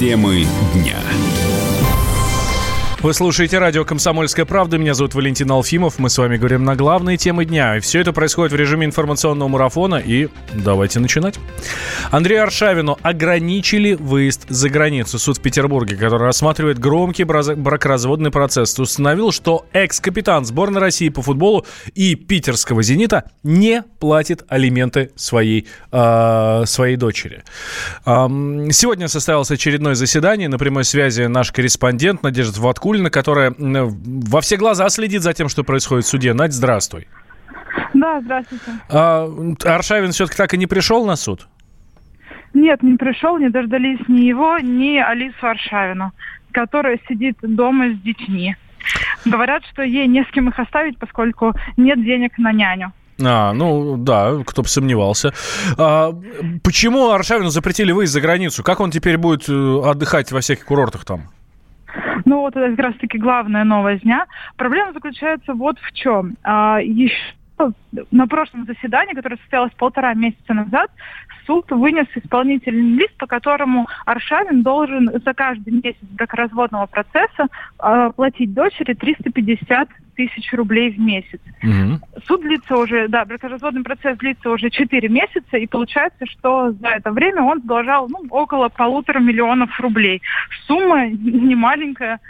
Темы дня. Вы слушаете радио «Комсомольская правда». Меня зовут Валентин Алфимов. Мы с вами говорим на главные темы дня. И все это происходит в режиме информационного марафона. И давайте начинать. Андрею Аршавину ограничили выезд за границу. Суд в Петербурге, который рассматривает громкий бракоразводный процесс, установил, что экс-капитан сборной России по футболу и питерского «Зенита» не платит алименты своей, э, своей дочери. Сегодня состоялось очередное заседание. На прямой связи наш корреспондент Надежда Ваткова Никулина, которая во все глаза следит за тем, что происходит в суде. Надь, здравствуй. Да, здравствуйте. А, Аршавин все-таки так и не пришел на суд? Нет, не пришел, не дождались ни его, ни Алису Аршавину, которая сидит дома с детьми. Говорят, что ей не с кем их оставить, поскольку нет денег на няню. А, ну да, кто бы сомневался. А, почему Аршавину запретили выезд за границу? Как он теперь будет э, отдыхать во всяких курортах там? Ну вот это как раз-таки главная новость дня. Проблема заключается вот в чем. А, еще на прошлом заседании, которое состоялось полтора месяца назад, суд вынес исполнительный лист, по которому Аршавин должен за каждый месяц бракоразводного процесса э, платить дочери 350 тысяч рублей в месяц. Угу. Суд длится уже, да, бракоразводный процесс длится уже 4 месяца, и получается, что за это время он задолжал ну, около полутора миллионов рублей. Сумма не маленькая.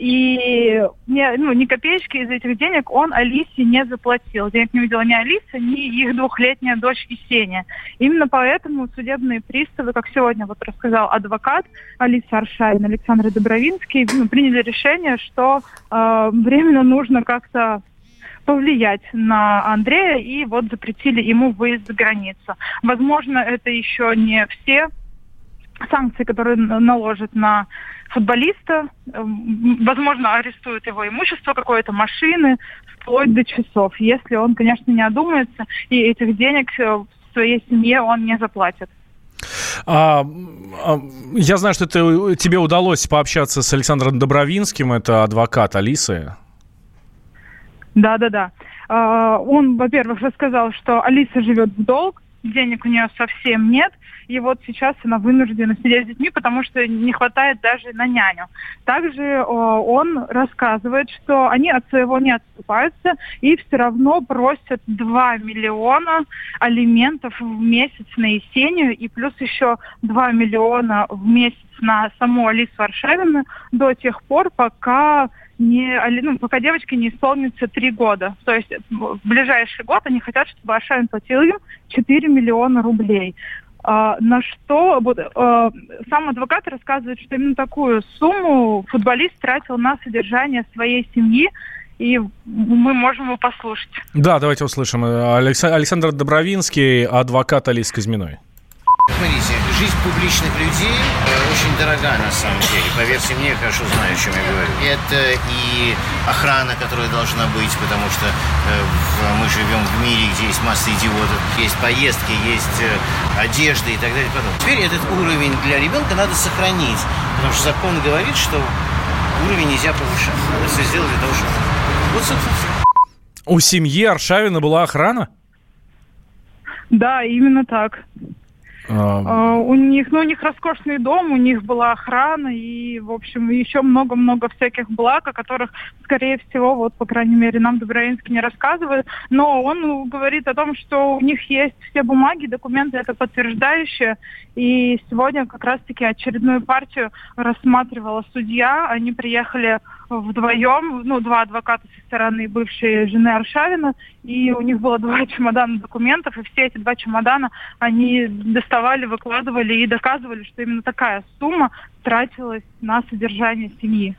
И не, ну, ни копеечки из этих денег он Алисе не заплатил. Денег не увидела ни Алиса, ни их двухлетняя дочь Есения. Именно поэтому судебные приставы, как сегодня вот рассказал адвокат Алиса Аршавин, Александр Добровинский, ну, приняли решение, что э, временно нужно как-то повлиять на Андрея и вот запретили ему выезд за границу. Возможно, это еще не все санкции, которые наложат на футболиста, эм, возможно, арестуют его имущество какое-то, машины, вплоть до часов, если он, конечно, не одумается, и этих денег э, в своей семье он не заплатит. А, а, я знаю, что ты, тебе удалось пообщаться с Александром Добровинским, это адвокат Алисы. Да, да, да. А, он, во-первых, рассказал, что Алиса живет в долг, денег у нее совсем нет, и вот сейчас она вынуждена сидеть с детьми, потому что не хватает даже на няню. Также он рассказывает, что они от своего не отступаются и все равно просят 2 миллиона алиментов в месяц на Есению и плюс еще 2 миллиона в месяц на саму Алису Аршавину до тех пор, пока не, ну, пока девочке не исполнится три года. То есть в ближайший год они хотят, чтобы Ашайн платил им 4 миллиона рублей. А, на что вот, а, сам адвокат рассказывает, что именно такую сумму футболист тратил на содержание своей семьи, и мы можем его послушать. Да, давайте услышим. Александр Добровинский, адвокат Алис Казьминой. Смотрите, жизнь публичных людей э, очень дорога на самом деле. Поверьте мне, я хорошо знаю, о чем я говорю. Это и охрана, которая должна быть, потому что э, мы живем в мире, где есть масса идиотов, есть поездки, есть э, одежда и так далее. Потом. Теперь этот уровень для ребенка надо сохранить, потому что закон говорит, что уровень нельзя повышать. Надо все сделать для того, чтобы... Вот, собственно, все. У семьи Аршавина была охрана? Да, именно так. А... А, у них, ну, у них роскошный дом, у них была охрана и, в общем, еще много-много всяких благ, о которых, скорее всего, вот, по крайней мере, нам Доброинский не рассказывает. Но он говорит о том, что у них есть все бумаги, документы это подтверждающие. И сегодня как раз-таки очередную партию рассматривала судья. Они приехали вдвоем, ну, два адвоката со стороны бывшей жены Аршавина, и у них было два чемодана документов, и все эти два чемодана они доставали, выкладывали и доказывали, что именно такая сумма тратилась на содержание семьи.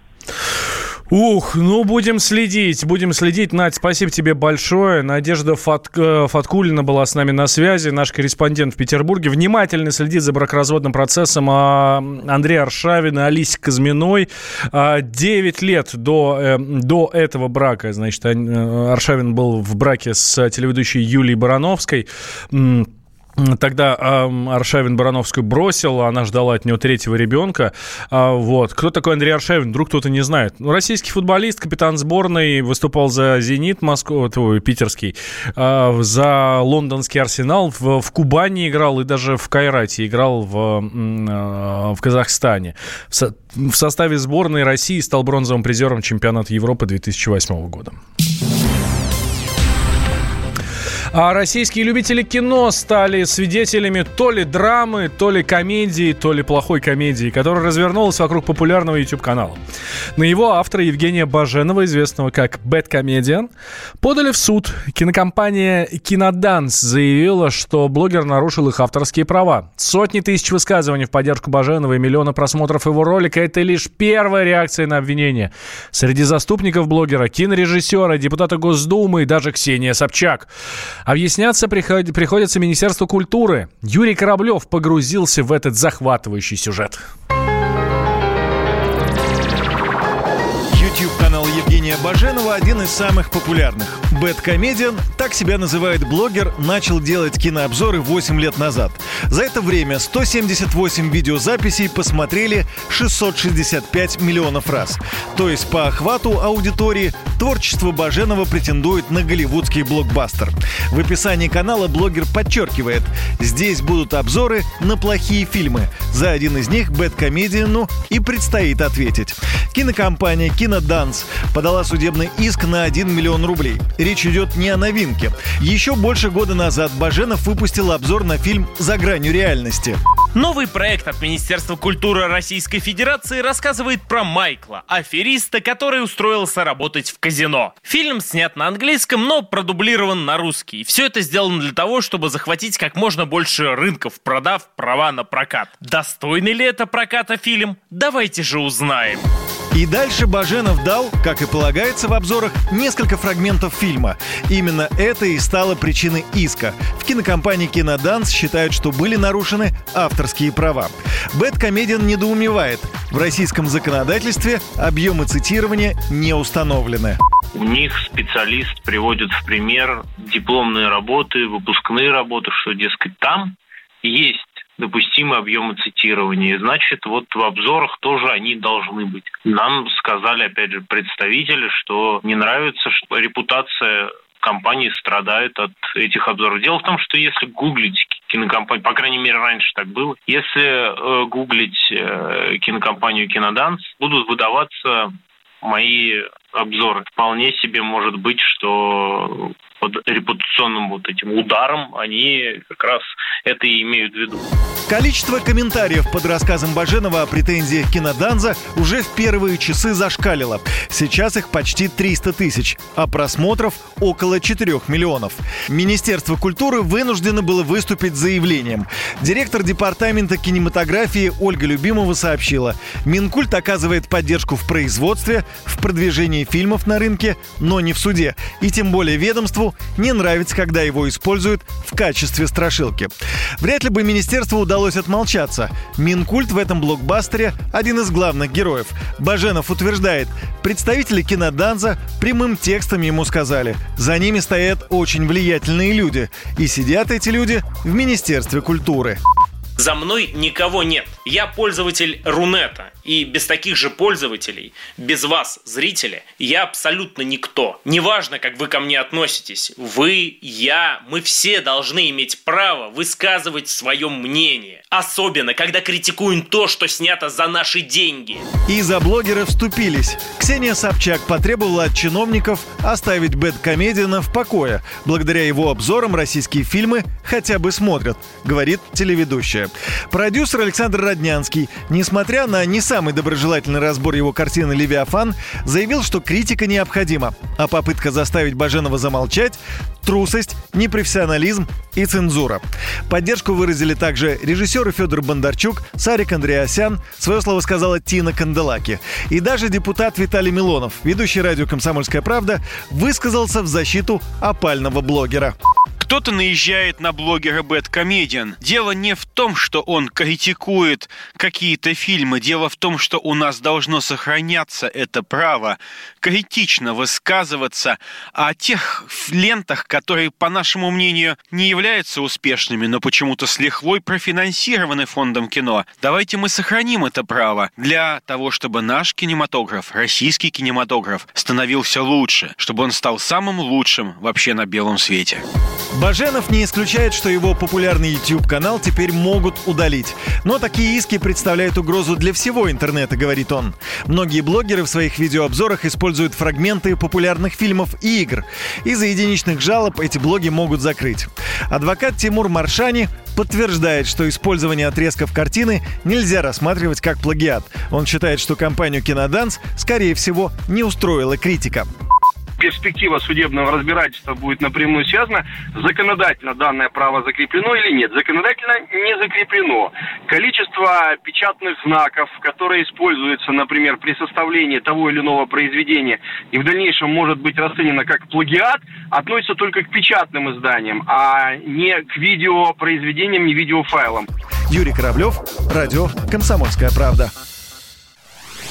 Ух, ну будем следить, будем следить. Надь, спасибо тебе большое. Надежда Фат, э, Фаткулина была с нами на связи, наш корреспондент в Петербурге. Внимательно следит за бракоразводным процессом а, Андрей Аршавин и Алисе Казминой. А, девять лет до, э, до этого брака, значит, э, Аршавин был в браке с телеведущей Юлией Барановской. Тогда э, Аршавин Барановскую бросил, она ждала от него третьего ребенка. Э, вот. Кто такой Андрей Аршавин? Вдруг кто-то не знает. Ну, российский футболист, капитан сборной, выступал за «Зенит» Москву, твой, питерский, э, за лондонский «Арсенал», в, в Кубани играл и даже в Кайрате играл в, э, в Казахстане. В, со, в составе сборной России стал бронзовым призером чемпионата Европы 2008 года. А российские любители кино стали свидетелями то ли драмы, то ли комедии, то ли плохой комедии, которая развернулась вокруг популярного YouTube-канала. На его автора Евгения Баженова, известного как Comedian, подали в суд. Кинокомпания Киноданс заявила, что блогер нарушил их авторские права. Сотни тысяч высказываний в поддержку Баженова и миллионы просмотров его ролика – это лишь первая реакция на обвинение. Среди заступников блогера – кинорежиссера, депутата Госдумы и даже Ксения Собчак. Объясняться приход... приходится Министерству культуры. Юрий Кораблев погрузился в этот захватывающий сюжет. Евгения Баженова один из самых популярных. Бэткомедиан, так себя называет блогер, начал делать кинообзоры 8 лет назад. За это время 178 видеозаписей посмотрели 665 миллионов раз. То есть по охвату аудитории творчество Баженова претендует на голливудский блокбастер. В описании канала блогер подчеркивает, здесь будут обзоры на плохие фильмы. За один из них Бэткомедиану и предстоит ответить. Кинокомпания «Киноданс» подала судебный иск на 1 миллион рублей. Речь идет не о новинке. Еще больше года назад Баженов выпустил обзор на фильм «За гранью реальности». Новый проект от Министерства культуры Российской Федерации рассказывает про Майкла, афериста, который устроился работать в казино. Фильм снят на английском, но продублирован на русский. Все это сделано для того, чтобы захватить как можно больше рынков, продав права на прокат. Достойный ли это проката фильм? Давайте же узнаем. И дальше Баженов дал, как и полагается в обзорах, несколько фрагментов фильма. Именно это и стало причиной иска. В кинокомпании «Киноданс» считают, что были нарушены авторские права. Бэткомедиан недоумевает. В российском законодательстве объемы цитирования не установлены. У них специалист приводит в пример дипломные работы, выпускные работы, что, дескать, там есть допустимые объемы цитирования. Значит, вот в обзорах тоже они должны быть. Нам сказали, опять же, представители, что не нравится, что репутация компании страдает от этих обзоров. Дело в том, что если гуглить кинокомпанию, по крайней мере, раньше так было, если э, гуглить э, кинокомпанию «Киноданс», будут выдаваться мои обзоры. Вполне себе может быть, что под репутационным вот этим ударом они как раз это и имеют в виду. Количество комментариев под рассказом Баженова о претензиях киноданза уже в первые часы зашкалило. Сейчас их почти 300 тысяч, а просмотров около 4 миллионов. Министерство культуры вынуждено было выступить с заявлением. Директор департамента кинематографии Ольга Любимова сообщила, Минкульт оказывает поддержку в производстве, в продвижении фильмов на рынке, но не в суде. И тем более ведомству не нравится, когда его используют в качестве страшилки. Вряд ли бы министерству удалось отмолчаться. Минкульт в этом блокбастере один из главных героев. Баженов утверждает, представители киноданза прямым текстом ему сказали, за ними стоят очень влиятельные люди, и сидят эти люди в Министерстве культуры. За мной никого нет. Я пользователь Рунета. И без таких же пользователей, без вас, зрители, я абсолютно никто. Неважно, как вы ко мне относитесь. Вы, я, мы все должны иметь право высказывать свое мнение. Особенно, когда критикуем то, что снято за наши деньги. И за блогеры вступились. Ксения Собчак потребовала от чиновников оставить Бэткомедиана в покое. Благодаря его обзорам российские фильмы хотя бы смотрят, говорит телеведущая. Продюсер Александр Роднянский, несмотря на не самый доброжелательный разбор его картины «Левиафан», заявил, что критика необходима, а попытка заставить Баженова замолчать – трусость, непрофессионализм и цензура. Поддержку выразили также режиссеры Федор Бондарчук, Сарик Андреасян, свое слово сказала Тина Канделаки. И даже депутат Виталий Милонов, ведущий радио «Комсомольская правда», высказался в защиту опального блогера Кто-то наезжает на блогера Бэткомедиан. Дело не в том, что он критикует какие-то фильмы. Дело в том, что у нас должно сохраняться это право критично высказываться о тех лентах, которые, по нашему мнению, не являются успешными, но почему-то с лихвой профинансированы фондом кино. Давайте мы сохраним это право для того, чтобы наш кинематограф, российский кинематограф, становился лучше, чтобы он стал самым лучшим вообще на белом свете. Баженов не исключает, что его популярный YouTube-канал теперь могут удалить. Но такие иски представляют угрозу для всего интернета, говорит он. Многие блогеры в своих видеообзорах используют фрагменты популярных фильмов и игр. Из-за единичных жалоб эти блоги могут закрыть. Адвокат Тимур Маршани подтверждает, что использование отрезков картины нельзя рассматривать как плагиат. Он считает, что компанию «Киноданс», скорее всего, не устроила критика перспектива судебного разбирательства будет напрямую связана, законодательно данное право закреплено или нет. Законодательно не закреплено. Количество печатных знаков, которые используются, например, при составлении того или иного произведения и в дальнейшем может быть расценено как плагиат, относится только к печатным изданиям, а не к видеопроизведениям, не видеофайлам. Юрий Кораблев, радио «Комсомольская правда».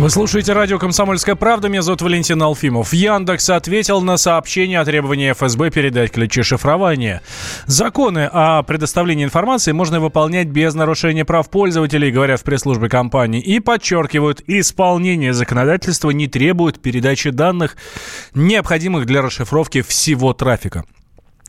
Вы слушаете радио «Комсомольская правда». Меня зовут Валентин Алфимов. Яндекс ответил на сообщение о требовании ФСБ передать ключи шифрования. Законы о предоставлении информации можно выполнять без нарушения прав пользователей, говорят в пресс-службе компании, и подчеркивают, исполнение законодательства не требует передачи данных, необходимых для расшифровки всего трафика.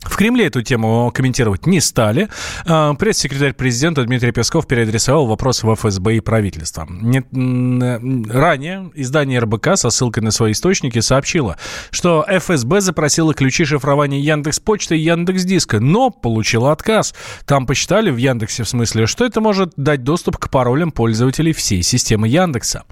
В Кремле эту тему комментировать не стали. А, пресс-секретарь президента Дмитрий Песков переадресовал вопрос в ФСБ и правительство. Ранее издание РБК со ссылкой на свои источники сообщило, что ФСБ запросила ключи шифрования Яндекс Почты и Яндекс Диска, но получила отказ. Там посчитали в Яндексе в смысле, что это может дать доступ к паролям пользователей всей системы Яндекса.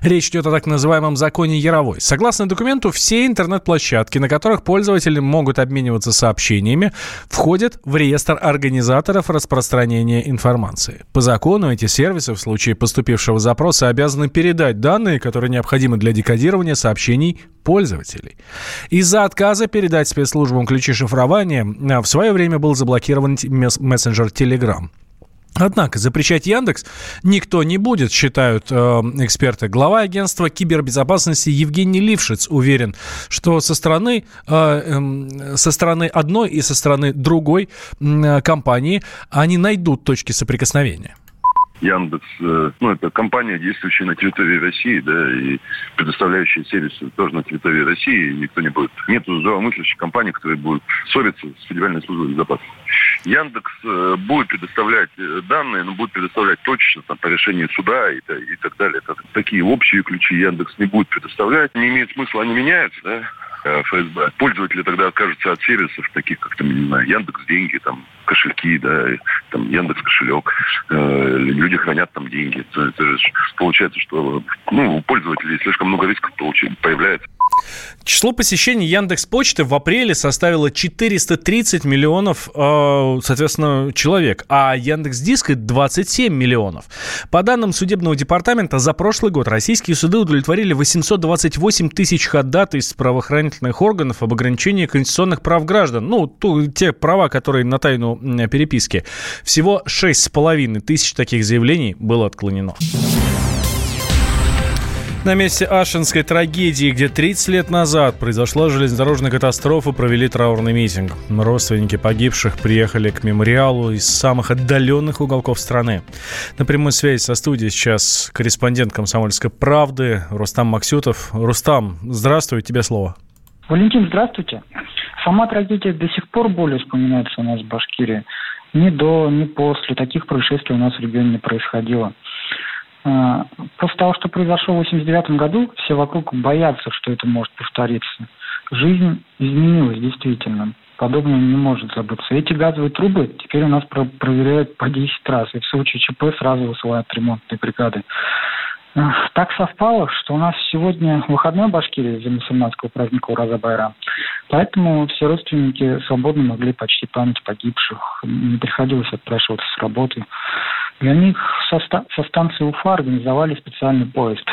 Речь идет о так называемом законе Яровой. Согласно документу, все интернет-площадки, на которых пользователи могут обмениваться сообщениями, сообщениями входят в реестр организаторов распространения информации. По закону эти сервисы в случае поступившего запроса обязаны передать данные, которые необходимы для декодирования сообщений пользователей. Из-за отказа передать спецслужбам ключи шифрования в свое время был заблокирован мессенджер Telegram. Однако запрещать Яндекс никто не будет, считают э, эксперты. Глава агентства кибербезопасности Евгений Лившиц уверен, что со стороны, э, э, со стороны одной и со стороны другой э, компании они найдут точки соприкосновения. Яндекс, э, ну, это компания, действующая на территории России, да, и предоставляющая сервисы тоже на территории России, и никто не будет. Нету здравомыслящей компании, которая будет ссориться с Федеральной службой безопасности. Яндекс э, будет предоставлять э, данные, но будет предоставлять точечно там, по решению суда и, и так далее. Это такие общие ключи Яндекс не будет предоставлять. Не имеет смысла, они меняются, да, ФСБ. Пользователи тогда откажутся от сервисов, таких как, там, не знаю, Яндекс деньги, там, кошельки, да, там, Яндекс кошелек. Э, люди хранят там деньги. Это, это же получается, что ну, у пользователей слишком много рисков появляется. Число посещений Яндекс Почты в апреле составило 430 миллионов, э, соответственно, человек, а Яндекс Диска 27 миллионов. По данным судебного департамента, за прошлый год российские суды удовлетворили 828 тысяч ходатайств правоохранительных органов об ограничении конституционных прав граждан. Ну, ту, те права, которые на тайну переписки. Всего 6,5 тысяч таких заявлений было отклонено. На месте Ашинской трагедии, где 30 лет назад произошла железнодорожная катастрофа, провели траурный митинг. Родственники погибших приехали к мемориалу из самых отдаленных уголков страны. На прямой связи со студией сейчас корреспондент «Комсомольской правды» Рустам Максютов. Рустам, здравствуй, тебе слово. Валентин, здравствуйте. Сама трагедия до сих пор более вспоминается у нас в Башкирии. Ни до, ни после таких происшествий у нас в регионе не происходило. А, после того, что произошло в 89 году, все вокруг боятся, что это может повториться. жизнь изменилась действительно. Подобное не может забыться. Эти газовые трубы теперь у нас про проверяют по 10 раз. И в случае ЧП сразу высылают ремонтные бригады. Так совпало, что у нас сегодня выходной Башкирии из-за мусульманского праздника Ураза Байрам. Поэтому все родственники свободно могли почти память погибших. Не приходилось отпрашиваться с работы. Для них со, ста- со станции Уфа организовали специальный поезд.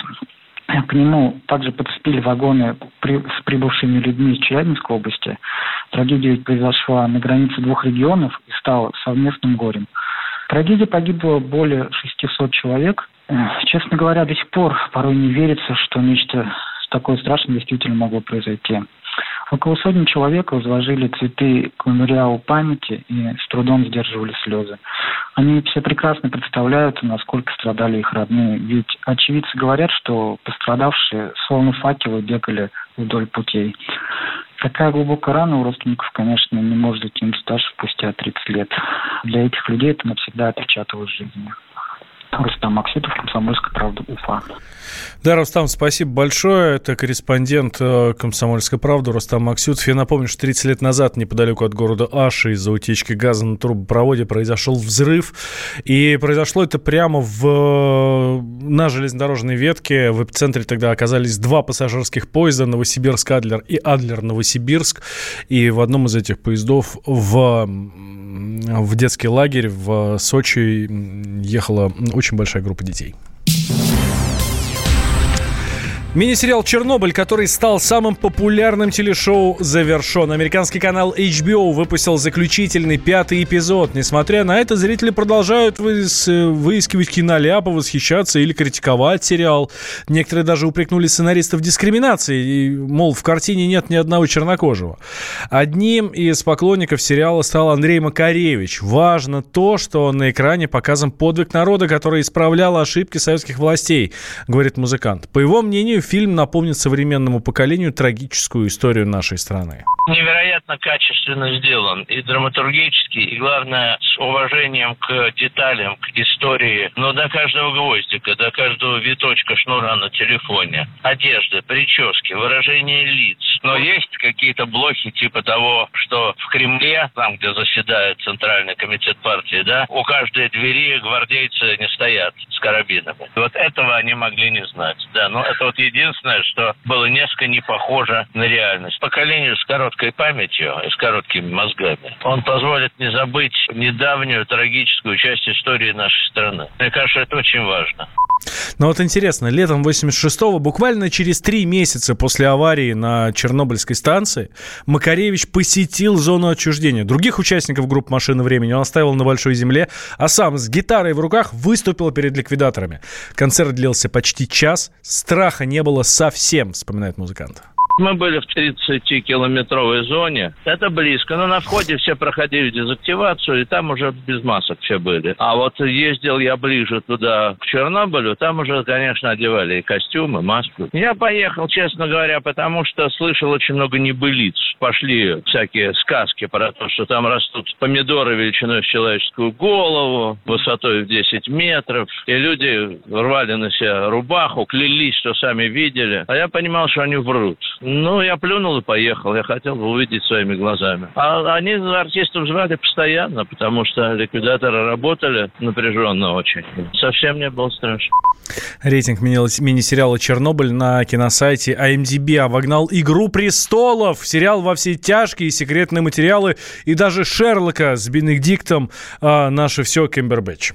К нему также подцепили вагоны при, с прибывшими людьми из Челябинской области. Трагедия произошла на границе двух регионов и стала совместным горем. Трагедия погибло более 600 человек. Честно говоря, до сих пор порой не верится, что нечто такое страшное действительно могло произойти. Около сотни человек возложили цветы к мемориалу памяти и с трудом сдерживали слезы. Они все прекрасно представляют, насколько страдали их родные. Ведь очевидцы говорят, что пострадавшие словно факелы бегали вдоль путей. Такая глубокая рана у родственников, конечно, не может идти им стаж спустя 30 лет. Для этих людей это навсегда отпечаталось в жизни. Рустам Максютов, Комсомольская правда, Уфа. Да, Рустам, спасибо большое. Это корреспондент э, «Комсомольской правды» Рустам Максютов. Я напомню, что 30 лет назад неподалеку от города Аши из-за утечки газа на трубопроводе произошел взрыв. И произошло это прямо в, на железнодорожной ветке. В эпицентре тогда оказались два пассажирских поезда «Новосибирск-Адлер» и «Адлер-Новосибирск». И в одном из этих поездов в в детский лагерь в Сочи ехала очень большая группа детей. Мини-сериал «Чернобыль», который стал самым популярным телешоу, завершен. Американский канал HBO выпустил заключительный пятый эпизод. Несмотря на это, зрители продолжают выискивать киноляпы, восхищаться или критиковать сериал. Некоторые даже упрекнули сценаристов дискриминации, и, мол, в картине нет ни одного чернокожего. Одним из поклонников сериала стал Андрей Макаревич. Важно то, что на экране показан подвиг народа, который исправлял ошибки советских властей, говорит музыкант. По его мнению, фильм напомнит современному поколению трагическую историю нашей страны. Невероятно качественно сделан и драматургически, и главное, с уважением к деталям, к истории, но до каждого гвоздика, до каждого виточка шнура на телефоне, одежды, прически, выражение лиц. Но есть какие-то блохи типа того, что в Кремле, там, где заседает Центральный комитет партии, да, у каждой двери гвардейцы не стоят с карабинами. Вот этого они могли не знать. Да, но это вот единственное, что было несколько не похоже на реальность. Поколению с короткой памятью и с короткими мозгами он позволит не забыть недавнюю трагическую часть истории нашей страны. Мне кажется, это очень важно. Но вот интересно, летом 86-го, буквально через три месяца после аварии на Чернобыльской станции, Макаревич посетил зону отчуждения. Других участников группы «Машина времени» он оставил на Большой Земле, а сам с гитарой в руках выступил перед ликвидаторами. Концерт длился почти час, страха не было совсем, вспоминает музыкант. Мы были в 30-километровой зоне. Это близко. Но на входе все проходили дезактивацию, и там уже без масок все были. А вот ездил я ближе туда, к Чернобылю, там уже, конечно, одевали и костюмы, маску. Я поехал, честно говоря, потому что слышал очень много небылиц. Пошли всякие сказки про то, что там растут помидоры величиной в человеческую голову, высотой в 10 метров. И люди рвали на себя рубаху, клялись, что сами видели. А я понимал, что они врут. Ну, я плюнул и поехал. Я хотел бы увидеть своими глазами. А они артистов звали постоянно, потому что ликвидаторы работали напряженно очень. Совсем не было страшно. Рейтинг мини-сериала «Чернобыль» на киносайте IMDb обогнал «Игру престолов», сериал «Во все тяжкие», секретные материалы и даже «Шерлока» с Бенедиктом а, «Наше все» Кембербэтч.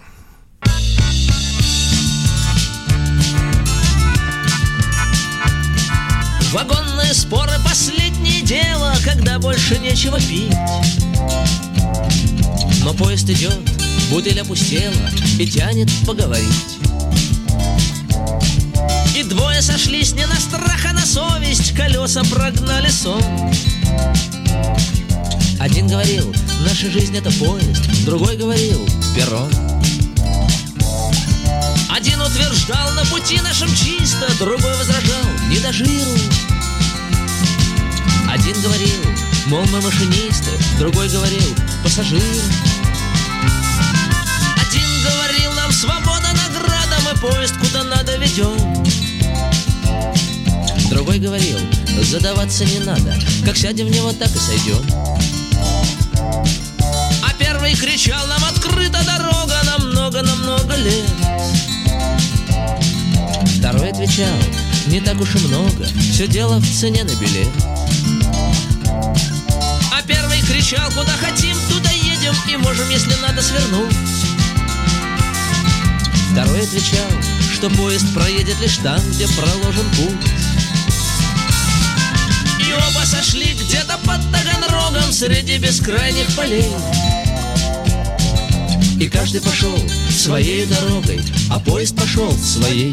Споры – последнее дело, когда больше нечего пить. Но поезд идет, бутыль опустела и тянет поговорить. И двое сошлись не на страх, а на совесть, колеса прогнали сон. Один говорил, наша жизнь это поезд, другой говорил, перрон. Один утверждал, на пути нашем чисто, другой возражал, не. Один говорил, мол, мы машинисты, другой говорил, пассажиры. Один говорил, нам свобода награда, мы поезд куда надо ведем. Другой говорил, задаваться не надо Как сядем в него, так и сойдем А первый кричал, нам открыта дорога На много-на много лет Второй отвечал, не так уж и много Все дело в цене на билет кричал, куда хотим, туда едем И можем, если надо, свернуть Второй отвечал, что поезд проедет лишь там, где проложен путь. И оба сошли где-то под Таганрогом Среди бескрайних полей. И каждый пошел своей дорогой А поезд пошел своей